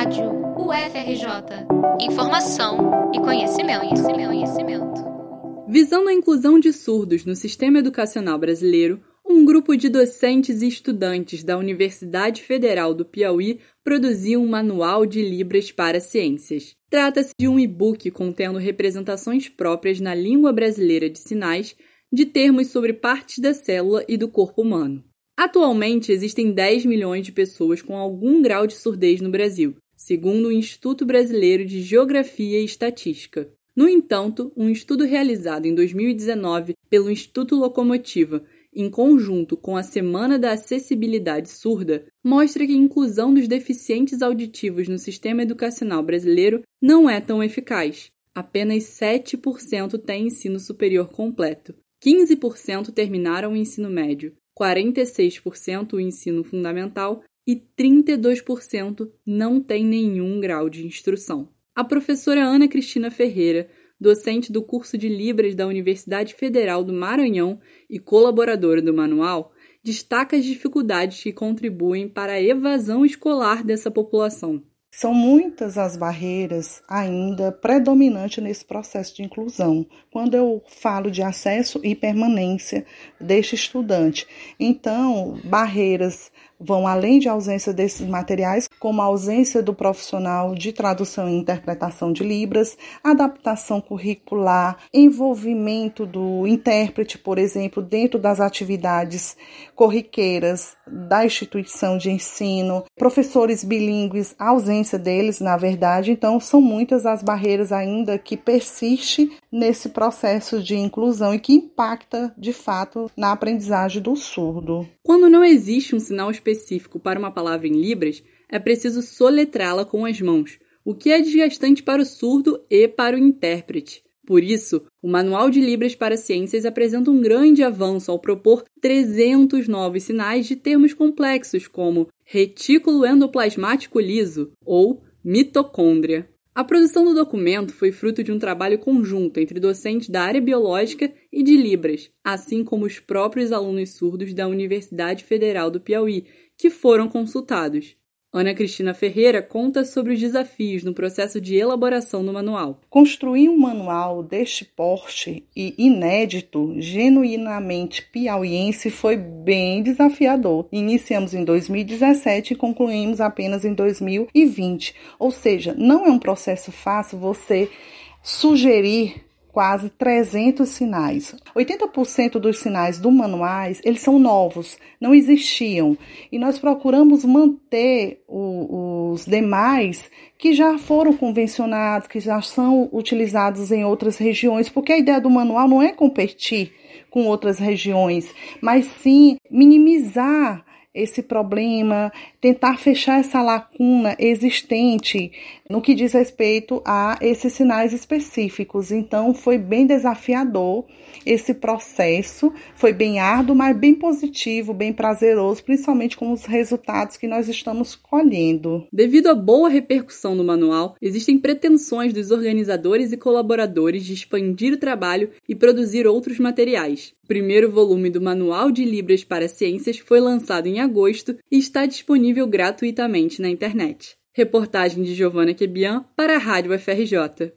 Rádio UFRJ. Informação e conhecimento, conhecimento, conhecimento. Visando a inclusão de surdos no sistema educacional brasileiro, um grupo de docentes e estudantes da Universidade Federal do Piauí produziu um manual de Libras para Ciências. Trata-se de um e-book contendo representações próprias na língua brasileira de sinais de termos sobre partes da célula e do corpo humano. Atualmente existem 10 milhões de pessoas com algum grau de surdez no Brasil, segundo o Instituto Brasileiro de Geografia e Estatística. No entanto, um estudo realizado em 2019 pelo Instituto Locomotiva, em conjunto com a Semana da Acessibilidade Surda, mostra que a inclusão dos deficientes auditivos no sistema educacional brasileiro não é tão eficaz. Apenas 7% têm ensino superior completo, 15% terminaram o ensino médio, 46% o ensino fundamental e 32% não têm nenhum grau de instrução. A professora Ana Cristina Ferreira, docente do curso de Libras da Universidade Federal do Maranhão e colaboradora do manual, destaca as dificuldades que contribuem para a evasão escolar dessa população. São muitas as barreiras ainda predominantes nesse processo de inclusão, quando eu falo de acesso e permanência deste estudante. Então, barreiras vão além de ausência desses materiais, como a ausência do profissional de tradução e interpretação de Libras, adaptação curricular, envolvimento do intérprete, por exemplo, dentro das atividades corriqueiras da instituição de ensino, professores bilíngues, a ausência deles, na verdade, então são muitas as barreiras ainda que persistem nesse processo de inclusão e que impacta de fato na aprendizagem do surdo. Quando não existe um sinal específico para uma palavra em Libras, é preciso soletrá-la com as mãos, o que é desgastante para o surdo e para o intérprete. Por isso, o Manual de Libras para Ciências apresenta um grande avanço ao propor 300 novos sinais de termos complexos como retículo endoplasmático liso ou mitocôndria. A produção do documento foi fruto de um trabalho conjunto entre docentes da área biológica e de Libras, assim como os próprios alunos surdos da Universidade Federal do Piauí, que foram consultados. Ana Cristina Ferreira conta sobre os desafios no processo de elaboração do manual. Construir um manual deste porte e inédito, genuinamente piauiense, foi bem desafiador. Iniciamos em 2017 e concluímos apenas em 2020. Ou seja, não é um processo fácil você sugerir quase 300 sinais. 80% dos sinais do manuais, eles são novos, não existiam. E nós procuramos manter o, os demais que já foram convencionados, que já são utilizados em outras regiões, porque a ideia do manual não é competir com outras regiões, mas sim minimizar esse problema, tentar fechar essa lacuna existente no que diz respeito a esses sinais específicos. Então, foi bem desafiador esse processo, foi bem árduo, mas bem positivo, bem prazeroso, principalmente com os resultados que nós estamos colhendo. Devido à boa repercussão do manual, existem pretensões dos organizadores e colaboradores de expandir o trabalho e produzir outros materiais. O primeiro volume do Manual de Libras para Ciências foi lançado agosto e está disponível gratuitamente na internet. Reportagem de Giovana Quebian para a Rádio FRJ.